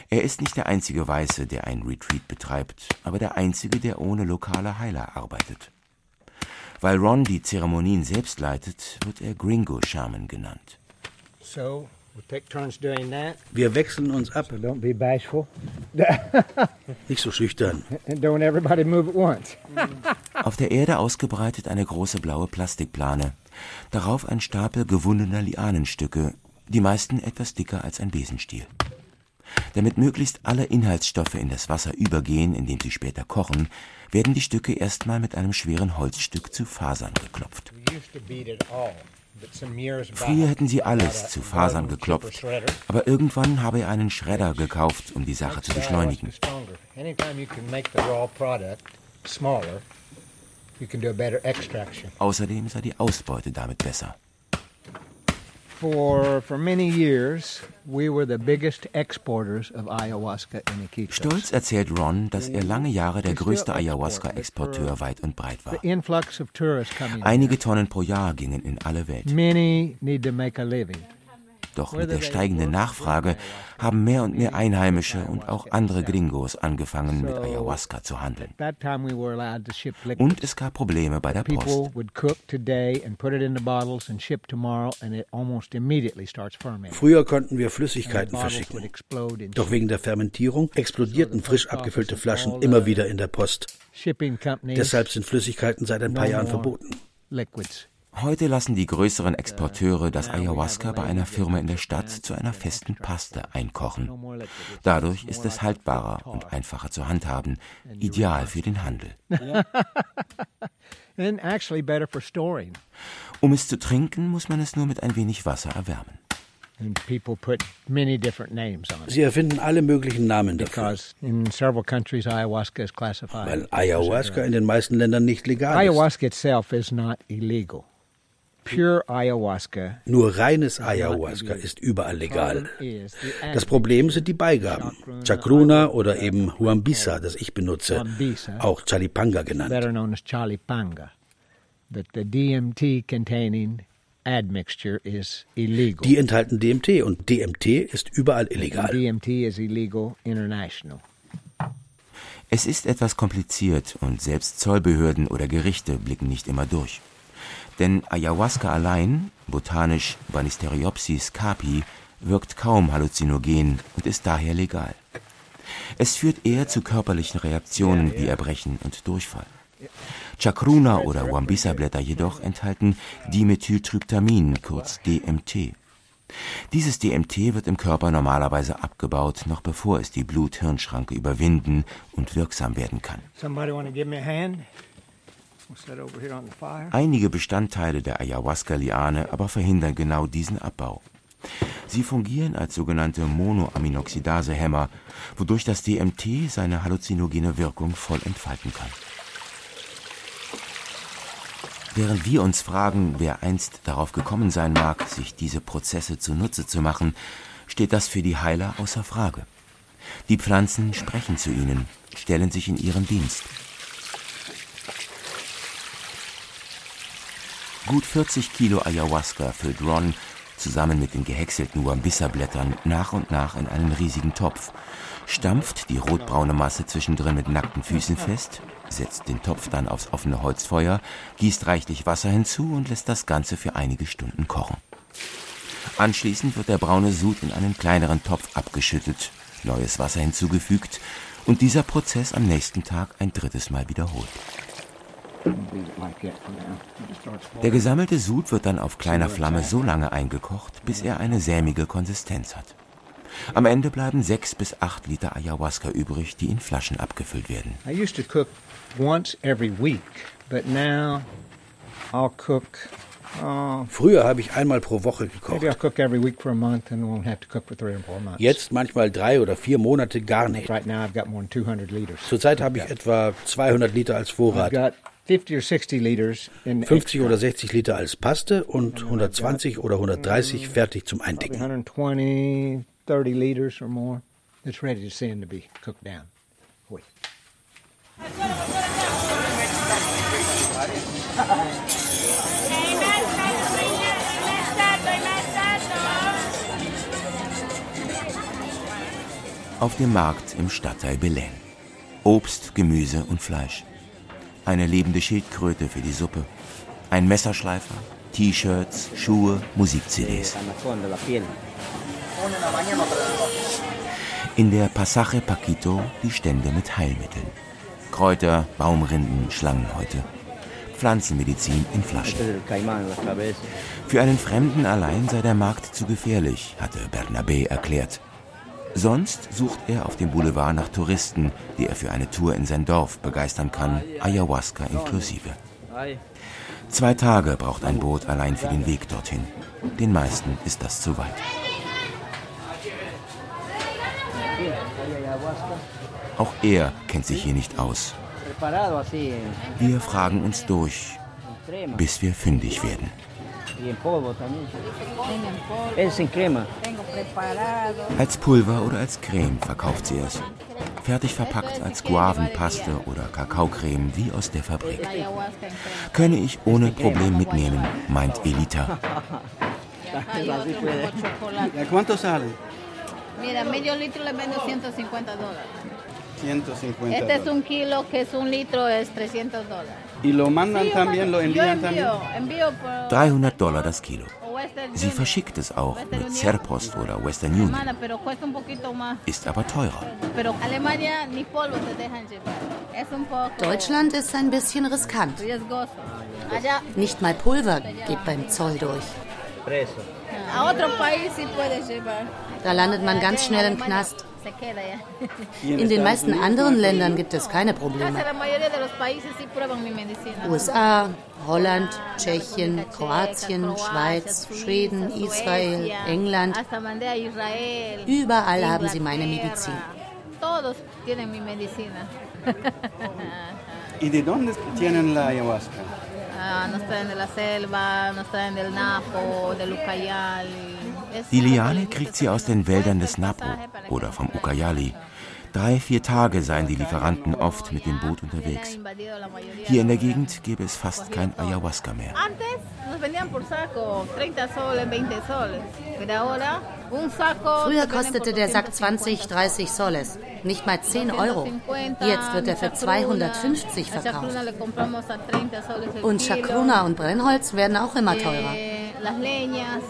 Er ist nicht der einzige Weiße, der ein Retreat betreibt, aber der einzige, der ohne lokale Heiler arbeitet. Weil Ron die Zeremonien selbst leitet, wird er Gringo Shaman genannt. So, wir wechseln uns ab. Nicht so schüchtern. Auf der Erde ausgebreitet eine große blaue Plastikplane. Darauf ein Stapel gewundener Lianenstücke, die meisten etwas dicker als ein Besenstiel. Damit möglichst alle Inhaltsstoffe in das Wasser übergehen, in dem sie später kochen, werden die Stücke erstmal mit einem schweren Holzstück zu Fasern geklopft. Früher hätten sie alles zu Fasern geklopft, aber irgendwann habe er einen Schredder gekauft, um die Sache zu beschleunigen. Außerdem sei die Ausbeute damit besser. For, for many years, we were the biggest exporters of ayahuasca in Iquitos. Stolz erzählt Ron, dass er lange Jahre der größte Ayahuasca-Exporteur weit und breit war. Einige Tonnen pro Jahr gingen in alle Welt. Many need to make a living. Doch mit der steigenden Nachfrage haben mehr und mehr Einheimische und auch andere Gringos angefangen, mit Ayahuasca zu handeln. Und es gab Probleme bei der Post. Früher konnten wir Flüssigkeiten verschicken. Doch wegen der Fermentierung explodierten frisch abgefüllte Flaschen immer wieder in der Post. Deshalb sind Flüssigkeiten seit ein paar Jahren verboten. Heute lassen die größeren Exporteure das Ayahuasca bei einer Firma in der Stadt zu einer festen Paste einkochen. Dadurch ist es haltbarer und einfacher zu handhaben, ideal für den Handel. Um es zu trinken, muss man es nur mit ein wenig Wasser erwärmen. Sie erfinden alle möglichen Namen dafür. Weil Ayahuasca in den meisten Ländern nicht legal ist. Ayahuasca itself is not illegal. Pure ayahuasca. Nur reines Ayahuasca ist überall legal. Das Problem sind die Beigaben. Chacruna oder eben Huambisa, das ich benutze, auch Chalipanga genannt. Better known as Chalipanga. But the DMT containing admixture is illegal. Die enthalten DMT und DMT ist überall illegal. DMT is illegal international. Es ist etwas kompliziert und selbst Zollbehörden oder Gerichte blicken nicht immer durch. Denn Ayahuasca allein, botanisch Banisteriopsis capi, wirkt kaum halluzinogen und ist daher legal. Es führt eher zu körperlichen Reaktionen wie Erbrechen und Durchfall. Chacruna oder Wambisa-Blätter jedoch enthalten Dimethyltryptamin, kurz DMT. Dieses DMT wird im Körper normalerweise abgebaut, noch bevor es die Blut-Hirn-Schranke überwinden und wirksam werden kann. Einige Bestandteile der Ayahuasca-Liane aber verhindern genau diesen Abbau. Sie fungieren als sogenannte Monoaminoxidase-Hämmer, wodurch das DMT seine halluzinogene Wirkung voll entfalten kann. Während wir uns fragen, wer einst darauf gekommen sein mag, sich diese Prozesse zunutze zu machen, steht das für die Heiler außer Frage. Die Pflanzen sprechen zu ihnen, stellen sich in ihren Dienst. Gut 40 Kilo Ayahuasca füllt Ron zusammen mit den gehäckselten Wambissa-Blättern nach und nach in einen riesigen Topf, stampft die rotbraune Masse zwischendrin mit nackten Füßen fest, setzt den Topf dann aufs offene Holzfeuer, gießt reichlich Wasser hinzu und lässt das Ganze für einige Stunden kochen. Anschließend wird der braune Sud in einen kleineren Topf abgeschüttet, neues Wasser hinzugefügt und dieser Prozess am nächsten Tag ein drittes Mal wiederholt. Der gesammelte Sud wird dann auf kleiner Flamme so lange eingekocht, bis er eine sämige Konsistenz hat. Am Ende bleiben sechs bis acht Liter Ayahuasca übrig, die in Flaschen abgefüllt werden. Uh, Früher habe ich einmal pro Woche gekocht. Maybe I'll cook every week for a month and won't have to cook for three or four months. Jetzt manchmal drei oder vier Monate gar nicht. Right now I've got more than 200 liters. Zurzeit habe ich etwa 200 Liter als Vorrat. I've got 50 or 60 liters in 50 oder 60 Liter als Paste und 120 oder 130 fertig zum Eindicken. 120, 30 liters or more. It's ready to send to be cooked down. Wait. Auf dem Markt im Stadtteil Belen. Obst, Gemüse und Fleisch. Eine lebende Schildkröte für die Suppe. Ein Messerschleifer, T-Shirts, Schuhe, Musik-CDs. In der Pasaje Paquito die Stände mit Heilmitteln. Kräuter, Baumrinden, Schlangenhäute. Pflanzenmedizin in Flaschen. Für einen Fremden allein sei der Markt zu gefährlich, hatte Bernabé erklärt. Sonst sucht er auf dem Boulevard nach Touristen, die er für eine Tour in sein Dorf begeistern kann, Ayahuasca inklusive. Zwei Tage braucht ein Boot allein für den Weg dorthin. Den meisten ist das zu weit. Auch er kennt sich hier nicht aus. Wir fragen uns durch, bis wir fündig werden. Als Pulver oder als Creme verkauft sie es. Fertig verpackt als Guavenpaste oder Kakaocreme wie aus der Fabrik. Könne ich ohne Problem mitnehmen, meint Elita. Mira, medio litro le vendo 150 dólares. 150 Este es un kilo que es un litro, es 300 dólares. ¿Y lo mandan Sí, también? ¿Lo yo envían también? envío, envío por 300 Dollar das Kilo. Sie verschickt es auch mit Union. Serpost oder Western Union, ist aber teurer. Deutschland ist ein bisschen riskant. Nicht mal Pulver geht beim Zoll durch. Da landet man ganz schnell im Knast. In den meisten anderen Ländern gibt es keine Probleme. USA, Holland, Tschechien, Kroatien, Schweiz, Schweden, Israel, England. Überall haben sie meine Medizin. ¿Y de dónde tienen la ayahuasca? Ah, nos traen de la selva, nos traen del Napo, del Ucayal. Es Die Liane kriegt sie aus den Wäldern des Napo oder vom Ucayali. Drei, vier Tage seien die Lieferanten oft mit dem Boot unterwegs. Hier in der Gegend gäbe es fast kein Ayahuasca mehr. Antes nos vendían por saco 30 soles, 20 soles. Pero ahora un saco. Früher kostete der Sack 250 20, 30 Soles. Nicht mal 10 Euro. Jetzt wird er für 250 A verkauft. Chacruna le compramos a 30 soles el Und. Chacruna und Brennholz werden auch immer teurer. Eh, leñas.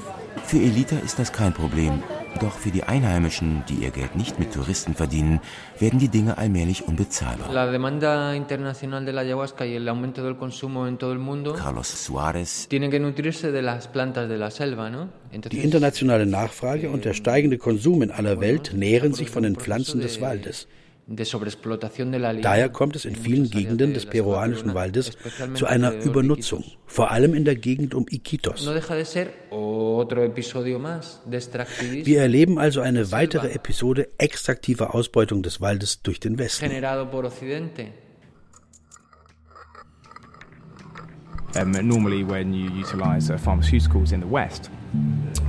Für Elita ist das kein Problem. Doch für die Einheimischen, die ihr Geld nicht mit Touristen verdienen, werden die Dinge allmählich unbezahlbar. Carlos Suarez. Die internationale Nachfrage und der steigende Konsum in aller Welt nähren sich von den Pflanzen des Waldes. Daher kommt es in vielen Gegenden des peruanischen Waldes zu einer Übernutzung, vor allem in der Gegend um Iquitos. Wir erleben also eine weitere Episode extraktiver Ausbeutung des Waldes durch den Westen. Um, normally, when you utilise uh, pharmaceuticals in the West,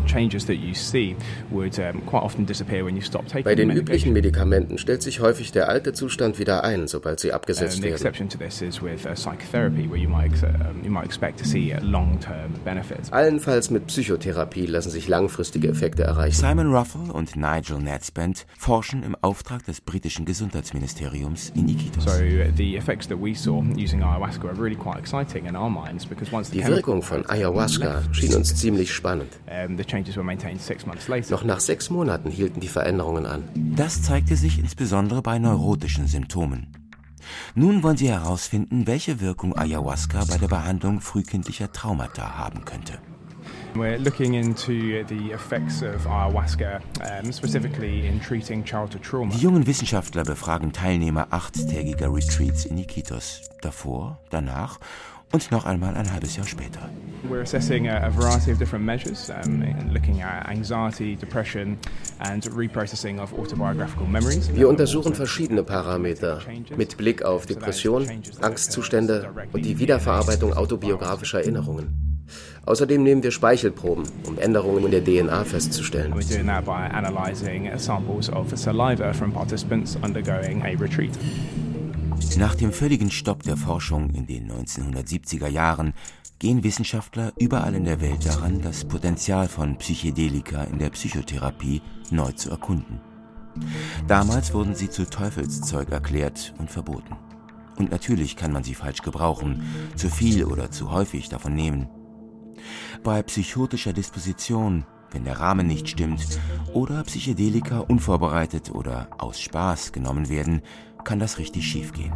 changes that you see would quite often disappear when you stop taking Bei den the üblichen. Medikamenten stellt sich häufig der alte Zustand wieder ein, sobald sie abgesetzt the werden. exception to this is with uh, psychotherapy, where you might ex- you might expect to see uh, long-term benefits. Allenfalls mit Psychotherapie lassen sich langfristige Effekte erreichen. Simon Ruffle und Nigel Nadsband forschen im Auftrag des britischen Gesundheitsministeriums in Iquitos. So uh, the effects that we saw using ayahuasca are really quite exciting in our minds because once the Die Wirkung von Ayahuasca schien uns ziemlich spannend. The changes were maintained six months later. Noch nach sechs Monaten hielten die Veränderungen an. Das zeigte sich insbesondere bei neurotischen Symptomen. Nun wollen sie herausfinden, welche Wirkung Ayahuasca bei der Behandlung frühkindlicher Traumata haben könnte. We're looking into the effects of ayahuasca, specifically in treating childhood trauma. Die jungen Wissenschaftler befragen Teilnehmer achttägiger Retreats in Iquitos. Davor, danach und noch einmal ein halbes Jahr später. We're assessing a, variety of different measures, um, looking at anxiety, depression, and reprocessing of autobiographical memories. Wir untersuchen verschiedene Parameter mit Blick auf Depression, Angstzustände und die Wiederverarbeitung autobiografischer Erinnerungen. Außerdem nehmen wir Speichelproben, um Änderungen in der DNA festzustellen. Nach dem völligen Stopp der Forschung in den 1970er Jahren gehen Wissenschaftler überall in der Welt daran, das Potenzial von Psychedelika in der Psychotherapie neu zu erkunden. Damals wurden sie zu Teufelszeug erklärt und verboten. Und natürlich kann man sie falsch gebrauchen, zu viel oder zu häufig davon nehmen. Bei psychotischer Disposition, wenn der Rahmen nicht stimmt, oder Psychedelika unvorbereitet oder aus Spaß genommen werden, kann das richtig schiefgehen.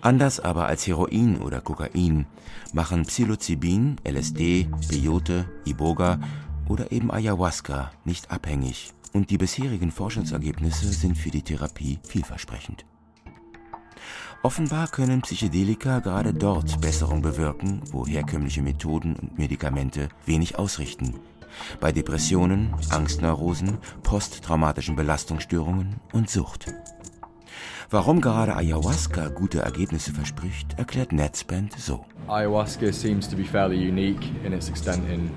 Anders aber als Heroin oder Kokain machen Psilocybin, LSD, Peyote, Iboga oder eben Ayahuasca nicht abhängig und die bisherigen Forschungsergebnisse sind für die Therapie vielversprechend. Offenbar können Psychedelika gerade dort Besserung bewirken, wo herkömmliche Methoden und Medikamente wenig ausrichten. Bei Depressionen, Angstneurosen, posttraumatischen Belastungsstörungen und Sucht. Warum gerade Ayahuasca gute Ergebnisse verspricht, erklärt Netzband so. Ayahuasca seems to be fairly unique in its extent in.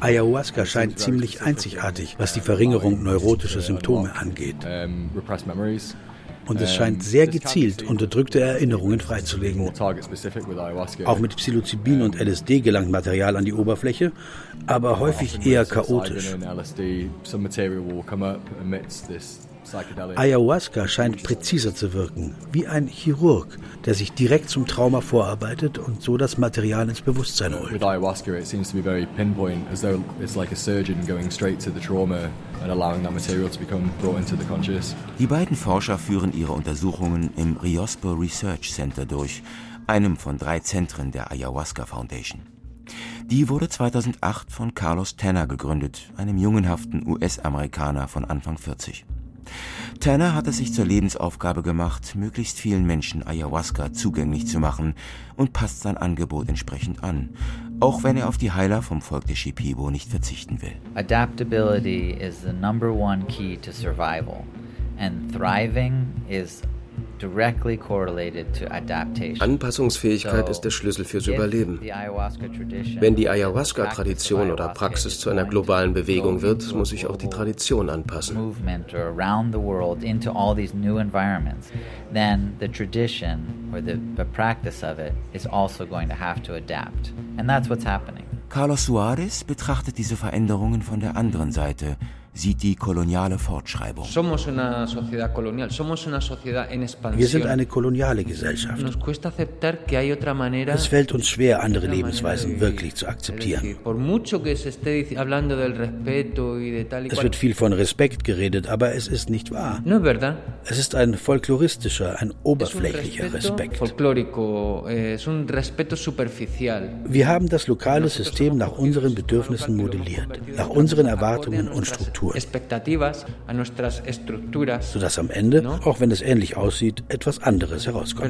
Ayahuasca scheint ziemlich einzigartig, was die Verringerung neurotischer Symptome angeht. Und es scheint sehr gezielt unterdrückte Erinnerungen freizulegen. Auch mit Psilocybin und LSD gelangt Material an die Oberfläche, aber häufig eher chaotisch. Ayahuasca scheint präziser zu wirken, wie ein Chirurg, der sich direkt zum Trauma vorarbeitet und so das Material ins Bewusstsein holt. With ayahuasca it seems to be very pinpoint, as though it's like a surgeon going straight to the trauma and allowing that material to become brought into the conscious. Die beiden Forscher führen ihre Untersuchungen im Riospo Research Center durch, einem von drei Zentren der Ayahuasca Foundation. Die wurde 2008 von Carlos Tanner gegründet, einem jungenhaften US-Amerikaner von Anfang 40. Tanner hat es sich zur Lebensaufgabe gemacht, möglichst vielen Menschen Ayahuasca zugänglich zu machen und passt sein Angebot entsprechend an, auch wenn er auf die Heiler vom Volk der Shipibo nicht verzichten will. Adaptability is the number one key to survival and thriving is Anpassungsfähigkeit ist der Schlüssel fürs Überleben. Wenn die Ayahuasca-Tradition oder Praxis zu einer globalen Bewegung wird, muss sich auch die Tradition anpassen. Then the tradition or the, the practice of it is also going to have to adapt. And that's what's happening. Carlos Suarez betrachtet diese Veränderungen von der anderen Seite sieht die koloniale Fortschreibung. Wir sind eine koloniale Gesellschaft. Es fällt uns schwer, andere Lebensweisen wirklich zu akzeptieren. Es wird viel von Respekt geredet, aber es ist nicht wahr. Es ist ein folkloristischer, ein oberflächlicher Respekt. Wir haben das lokale System nach unseren Bedürfnissen modelliert, nach unseren Erwartungen und Strukturen. Struktur. Sodass am Ende, auch wenn es ähnlich aussieht, etwas anderes herauskommt.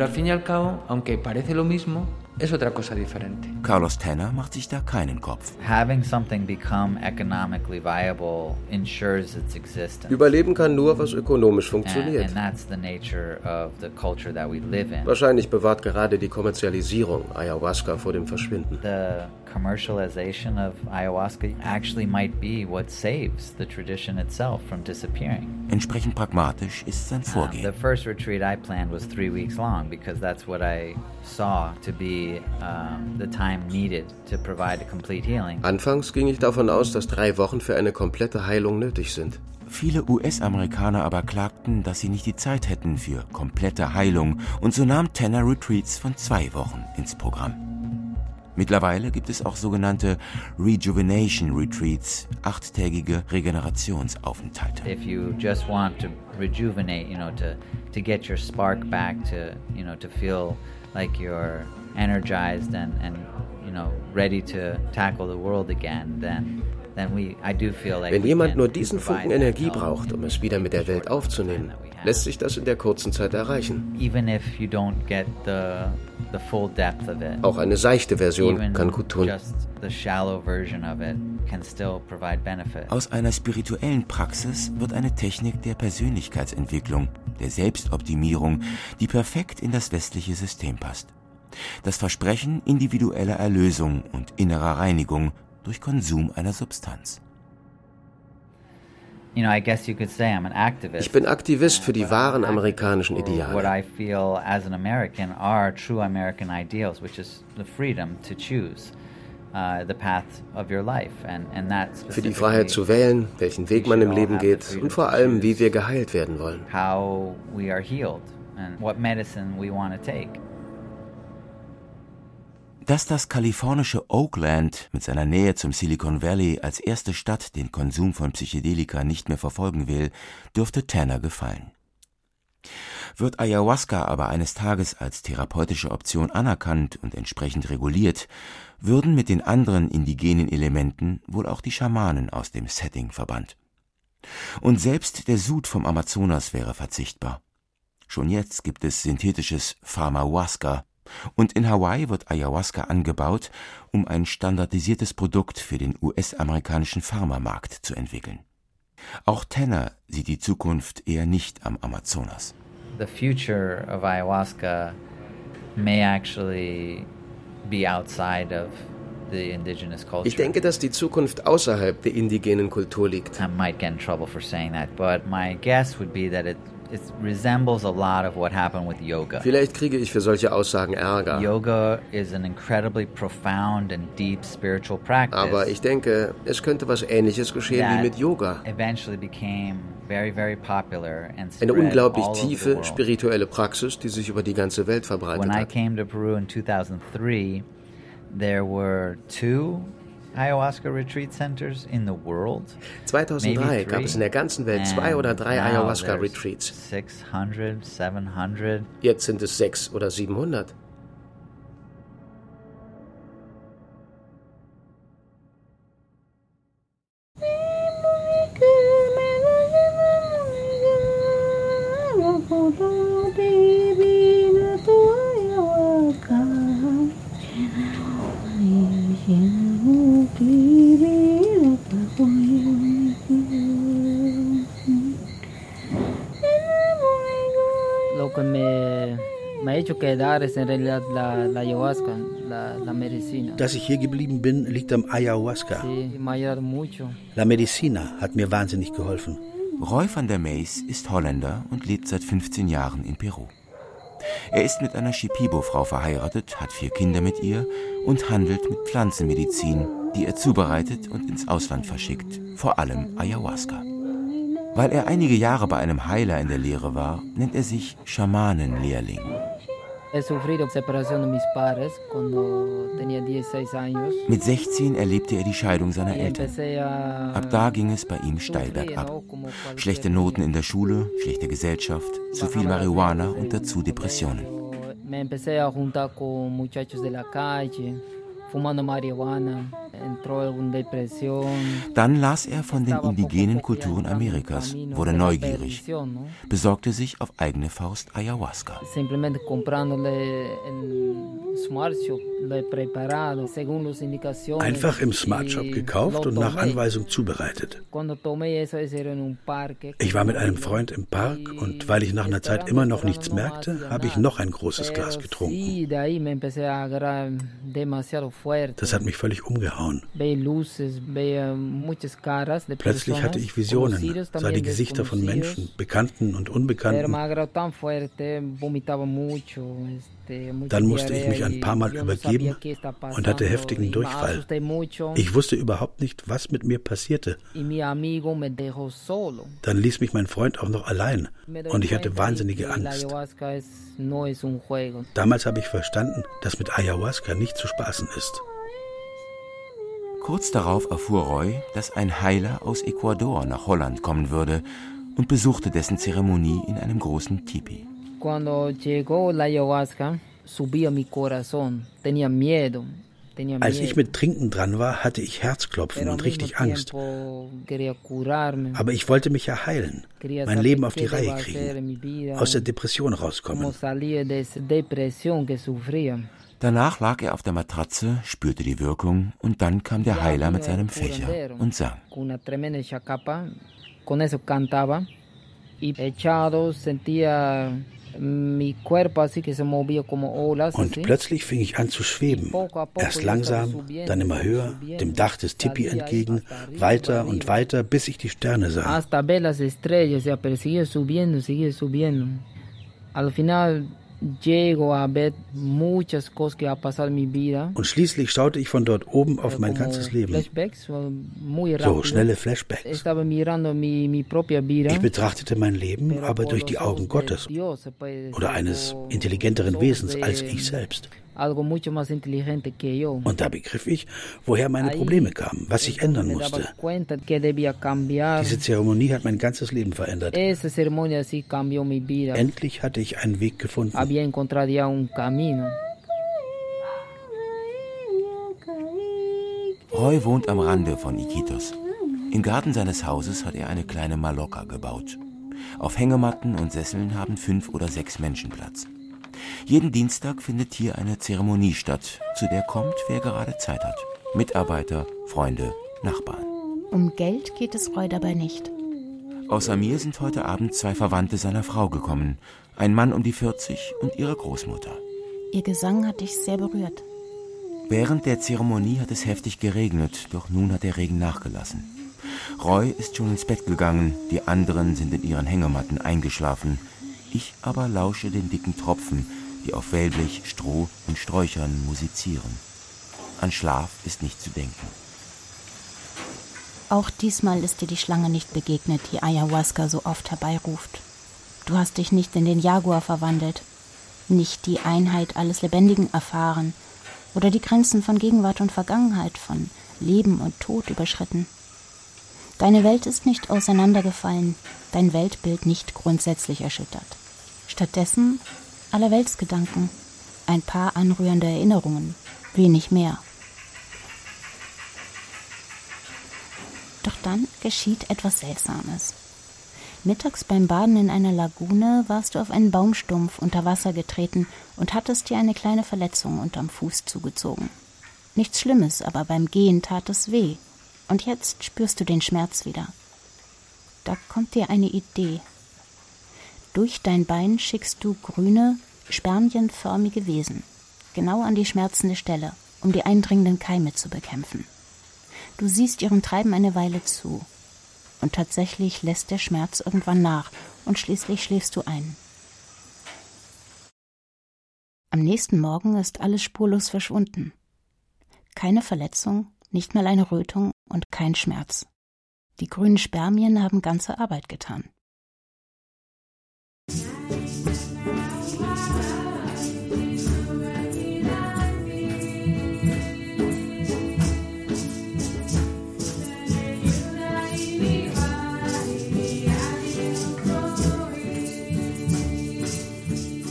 Carlos Tanner macht sich da keinen Kopf. Having something become economically viable ensures its existence. Überleben kann nur, was ökonomisch funktioniert. And, and that's the nature of the culture that we live in. Wahrscheinlich bewahrt gerade die Kommerzialisierung Ayahuasca vor dem Verschwinden. The commercialization of ayahuasca actually might be what saves the tradition itself from disappearing. Entsprechend pragmatisch ist sein Vorgehen. Um, the first retreat I planned was three weeks long because that's what I saw to be Anfangs ging ich davon aus, dass drei Wochen für eine komplette Heilung nötig sind. Viele US-Amerikaner aber klagten, dass sie nicht die Zeit hätten für komplette Heilung und so nahm Tanner Retreats von zwei Wochen ins Programm. Mittlerweile gibt es auch sogenannte Rejuvenation Retreats, achttägige Regenerationsaufenthalte. If you just want to rejuvenate, you know, to to get your spark back, to you know, to feel like you're energized and, and you know, ready to tackle the world again, then Wenn jemand nur diesen Funken Energie braucht, um es wieder mit der Welt aufzunehmen, lässt sich das in der kurzen Zeit erreichen. Auch eine seichte Version kann gut tun. Aus einer spirituellen Praxis wird eine Technik der Persönlichkeitsentwicklung, der Selbstoptimierung, die perfekt in das westliche System passt. Das Versprechen individueller Erlösung und innerer Reinigung durch Konsum einer Substanz. Ich bin Aktivist für die wahren amerikanischen Ideale. Uh, für die Freiheit zu wählen, welchen Weg man im Leben geht und vor allem, wie wir geheilt werden wollen. How we are healed and what medicine we want to take. Dass das kalifornische Oakland mit seiner Nähe zum Silicon Valley als erste Stadt den Konsum von Psychedelika nicht mehr verfolgen will, dürfte Tanner gefallen. Wird Ayahuasca aber eines Tages als therapeutische Option anerkannt und entsprechend reguliert, würden mit den anderen indigenen Elementen wohl auch die Schamanen aus dem Setting verbannt. Und selbst der Sud vom Amazonas wäre verzichtbar. Schon jetzt gibt es synthetisches Pharmahuasca, und in Hawaii wird Ayahuasca angebaut, um ein standardisiertes Produkt für den US-amerikanischen Pharmamarkt zu entwickeln. Auch Tanner sieht die Zukunft eher nicht am Amazonas. The future of ayahuasca may actually be outside of ich denke, dass die Zukunft außerhalb der indigenen Kultur liegt. I might get in trouble for saying that, but my guess would be that it it resembles a lot of what happened with yoga. Vielleicht kriege ich für solche Aussagen Ärger. Yoga is an incredibly profound and deep spiritual practice. Aber ich denke, es könnte was ähnliches geschehen wie mit Yoga. Eventually became very very popular and Eine unglaublich tiefe spirituelle Praxis, die sich über die ganze Welt verbreitet When hat. I came to Peru in 2003, there were two Ayahuasca retreat centers in the world. 2003 gab es in der ganzen Welt zwei oder drei Ayahuasca-Retreats. 600, 700. Jetzt sind es sechs oder 700. hecho quedar es en realidad la, la ayahuasca, la, la medicina. Dass ich hier geblieben bin, liegt am Ayahuasca. Sí, me ha ayudado mucho. La Medicina hat mir wahnsinnig geholfen. Roy van der Meys ist Holländer und lebt seit 15 Jahren in Peru. Er ist mit einer Shipibo-Frau verheiratet, hat vier Kinder mit ihr und handelt mit Pflanzenmedizin, die er zubereitet und ins Ausland verschickt, vor allem Ayahuasca. Weil er einige Jahre bei einem Heiler in der Lehre war, nennt er sich Schamanenlehrling. He sufrido separación de mis padres cuando tenía 16 años. Mit 16 erlebte er die Scheidung seiner Eltern. Ab da ging es bei ihm steil bergab. Schlechte Noten in der Schule, schlechte Gesellschaft, zu viel Marihuana und dazu Depressionen. me empecé a juntar con muchachos de la calle, fumando marihuana. Dann las er von den indigenen Kulturen Amerikas, wurde neugierig, besorgte sich auf eigene Faust Ayahuasca. Einfach im Smart Shop gekauft und nach. Anweisung zubereitet. Parque. Ich war mit einem Freund im Park und weil ich nach einer Zeit immer noch nichts merkte, habe ich noch ein großes Glas getrunken. Das hat mich völlig umgehauen. Caras de Plötzlich hatte ich Visionen, sah die Gesichter von. Menschen, Bekannten und Unbekannten. Dann musste ich mich ein paar Mal übergeben und hatte heftigen Durchfall. Ich wusste überhaupt nicht, was mit mir passierte. Dann ließ mich mein Freund auch noch allein und ich hatte wahnsinnige Angst. Damals habe ich verstanden, dass mit Ayahuasca nicht zu spaßen ist. Kurz darauf erfuhr Roy, dass ein Heiler aus Ecuador nach Holland kommen würde und besuchte dessen Zeremonie in einem großen Tipi. Als ich mit Trinken dran war, hatte ich Herzklopfen und richtig Angst. Aber ich wollte mich ja heilen, mein Leben auf die Reihe kriegen, aus der Depression rauskommen. Danach lag er auf der Matratze, spürte die Wirkung und dann kam der Heiler mit seinem Fächer und sang. Con eso cantaba. Y echado sentía. Und plötzlich fing ich an zu schweben. Erst langsam, dann immer höher, dem Dach des Tipi entgegen, weiter und weiter, bis ich die Sterne sah. Llego a ver muchas cosas que en mi vida. Und schließlich schaute ich von dort oben auf mein ganzes Leben. So, schnelle Flashbacks. Ich betrachtete mein Leben aber durch die Augen Gottes oder eines intelligenteren Wesens als ich selbst. Algo mucho más inteligente que yo. Und da begriff ich, woher meine Probleme kamen, was sich ändern musste. Diese Zeremonie hat mein ganzes Leben verändert. Endlich hatte ich einen Weg gefunden. Había encontrado ya un camino. Roy wohnt am Rande von Iquitos. Im Garten seines Hauses hat er eine kleine Maloca gebaut. Auf Hängematten und Sesseln haben fünf oder sechs Menschen Platz. Jeden Dienstag findet hier eine Zeremonie statt, zu der kommt, wer gerade Zeit hat. Mitarbeiter, Freunde, Nachbarn. Um Geld geht es Roy dabei nicht. Außer mir sind heute Abend zwei Verwandte seiner Frau gekommen. Ein Mann um die 40 und ihre Großmutter. Ihr Gesang hat dich sehr berührt. Während der Zeremonie hat es heftig geregnet, doch nun hat der Regen nachgelassen. Roy ist schon ins Bett gegangen, die anderen sind in ihren Hängematten eingeschlafen. Ich aber lausche den dicken Tropfen, die auf Wellblech, Stroh und Sträuchern musizieren. An Schlaf ist nicht zu denken. Auch diesmal ist dir die Schlange nicht begegnet, die Ayahuasca so oft herbeiruft. Du hast dich nicht in den Jaguar verwandelt, nicht die Einheit alles Lebendigen erfahren oder die Grenzen von Gegenwart und Vergangenheit, von Leben und Tod überschritten. Deine Welt ist nicht auseinandergefallen, dein Weltbild nicht grundsätzlich erschüttert. Stattdessen Allerweltsgedanken, ein paar anrührende Erinnerungen, wenig mehr. Doch dann geschieht etwas Seltsames. Mittags beim Baden in einer Lagune warst du auf einen Baumstumpf unter Wasser getreten und hattest dir eine kleine Verletzung unterm Fuß zugezogen. Nichts Schlimmes, aber beim Gehen tat es weh. Und jetzt spürst du den Schmerz wieder. Da kommt dir eine Idee. Durch dein Bein schickst du grüne, spermienförmige Wesen, genau an die schmerzende Stelle, um die eindringenden Keime zu bekämpfen. Du siehst ihrem Treiben eine Weile zu. Und tatsächlich lässt der Schmerz irgendwann nach und schließlich schläfst du ein. Am nächsten Morgen ist alles spurlos verschwunden. Keine Verletzung, nicht mal eine Rötung und kein Schmerz. Die grünen Spermien haben ganze Arbeit getan.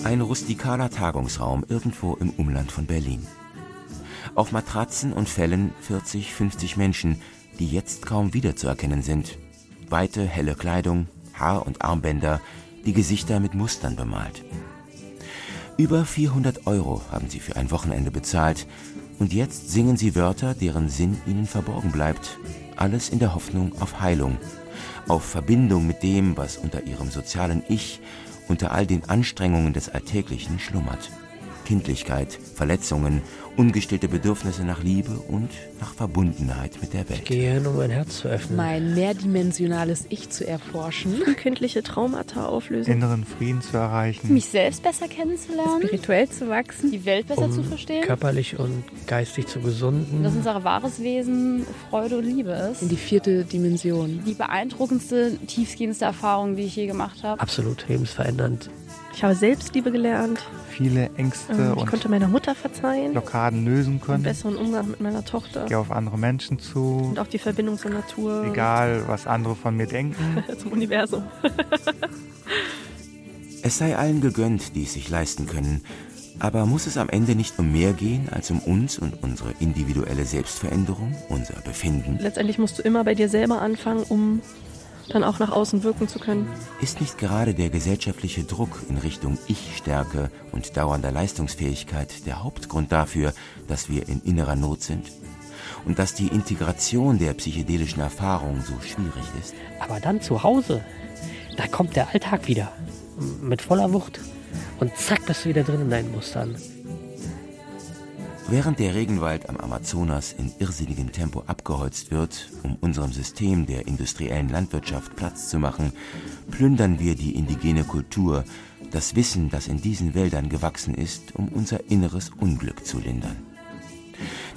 Ein rustikaler Tagungsraum irgendwo im Umland von Berlin. Auf Matratzen und Fellen 40, 50 Menschen, die jetzt kaum wiederzuerkennen sind. Weite, helle Kleidung, Haar- und Armbänder, die Gesichter mit Mustern bemalt. Über 400 Euro haben sie für ein Wochenende bezahlt und jetzt singen sie Wörter, deren Sinn ihnen verborgen bleibt. Alles in der Hoffnung auf Heilung, auf Verbindung mit dem, was unter ihrem sozialen Ich, unter all den Anstrengungen des Alltäglichen schlummert. Kindlichkeit, Verletzungen ungestillte Bedürfnisse nach Liebe und nach Verbundenheit mit der Welt. Ich gehe hin, um mein Herz zu öffnen. Mein mehrdimensionales Ich zu erforschen. Kindliche Traumata auflösen. Inneren Frieden zu erreichen. Mich selbst besser kennenzulernen. Spirituell zu wachsen. Die Welt besser um zu verstehen. Körperlich und geistig zu gesunden. Dass unser wahres Wesen Freude und Liebe ist. In die vierte Dimension. Die beeindruckendste, tiefgehendste Erfahrung, die ich je gemacht habe. Absolut lebensverändernd. Ich habe Selbstliebe gelernt. Viele Ängste Ähm, Ich und konnte meiner Mutter verzeihen. Blockaden lösen Einen können. besseren Umgang mit meiner Tochter. Gehe auf andere Menschen zu. Und auch die Verbindung zur Natur. Egal, was andere von mir denken. Zum Universum. Es sei allen gegönnt, die es sich leisten können. Aber muss es am Ende nicht um mehr gehen als um uns und unsere individuelle Selbstveränderung, unser Befinden? Letztendlich musst du immer bei dir selber anfangen, um dann auch nach außen wirken zu können. Ist nicht gerade der gesellschaftliche Druck in Richtung Ich-Stärke und dauernder Leistungsfähigkeit der Hauptgrund dafür, dass wir in innerer Not sind? Und dass die Integration der psychedelischen Erfahrung so schwierig ist? Aber dann zu Hause, da kommt der Alltag wieder. Mit voller Wucht. Und zack, bist du wieder drin in deinen Mustern. Während der Regenwald am Amazonas in irrsinnigem Tempo abgeholzt wird, um unserem System der industriellen Landwirtschaft Platz zu machen, plündern wir die indigene Kultur, das Wissen, das in diesen Wäldern gewachsen ist, um unser inneres Unglück zu lindern.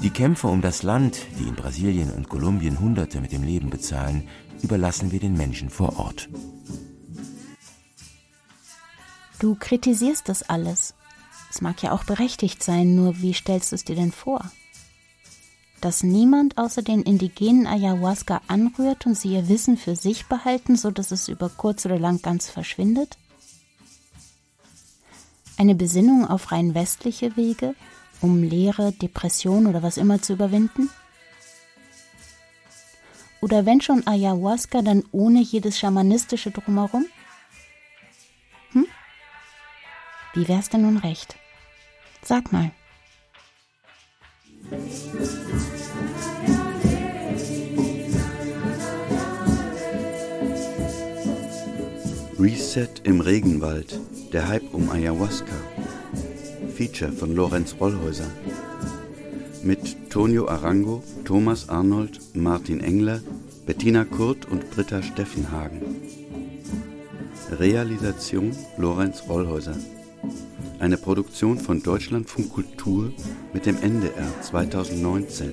Die Kämpfe um das Land, die in Brasilien und Kolumbien Hunderte mit dem Leben bezahlen, überlassen wir den Menschen vor Ort. Du kritisierst das alles. Es mag ja auch berechtigt sein, nur wie stellst du es dir denn vor? Dass niemand außer den indigenen Ayahuasca anrührt und sie ihr Wissen für sich behalten, so dass es über kurz oder lang ganz verschwindet? Eine Besinnung auf rein westliche Wege, um Leere, Depression oder was immer zu überwinden? Oder wenn schon Ayahuasca, dann ohne jedes schamanistische Drumherum? Hm? Wie wär's denn nun recht? Sag mal. Reset im Regenwald, der Hype um Ayahuasca. Feature von Lorenz Rollhäuser. Mit Tonio Arango, Thomas Arnold, Martin Engler, Bettina Kurt und Britta Steffenhagen. Realisation Lorenz Rollhäuser. Eine Produktion von Deutschlandfunk Kultur mit dem NDR 2019.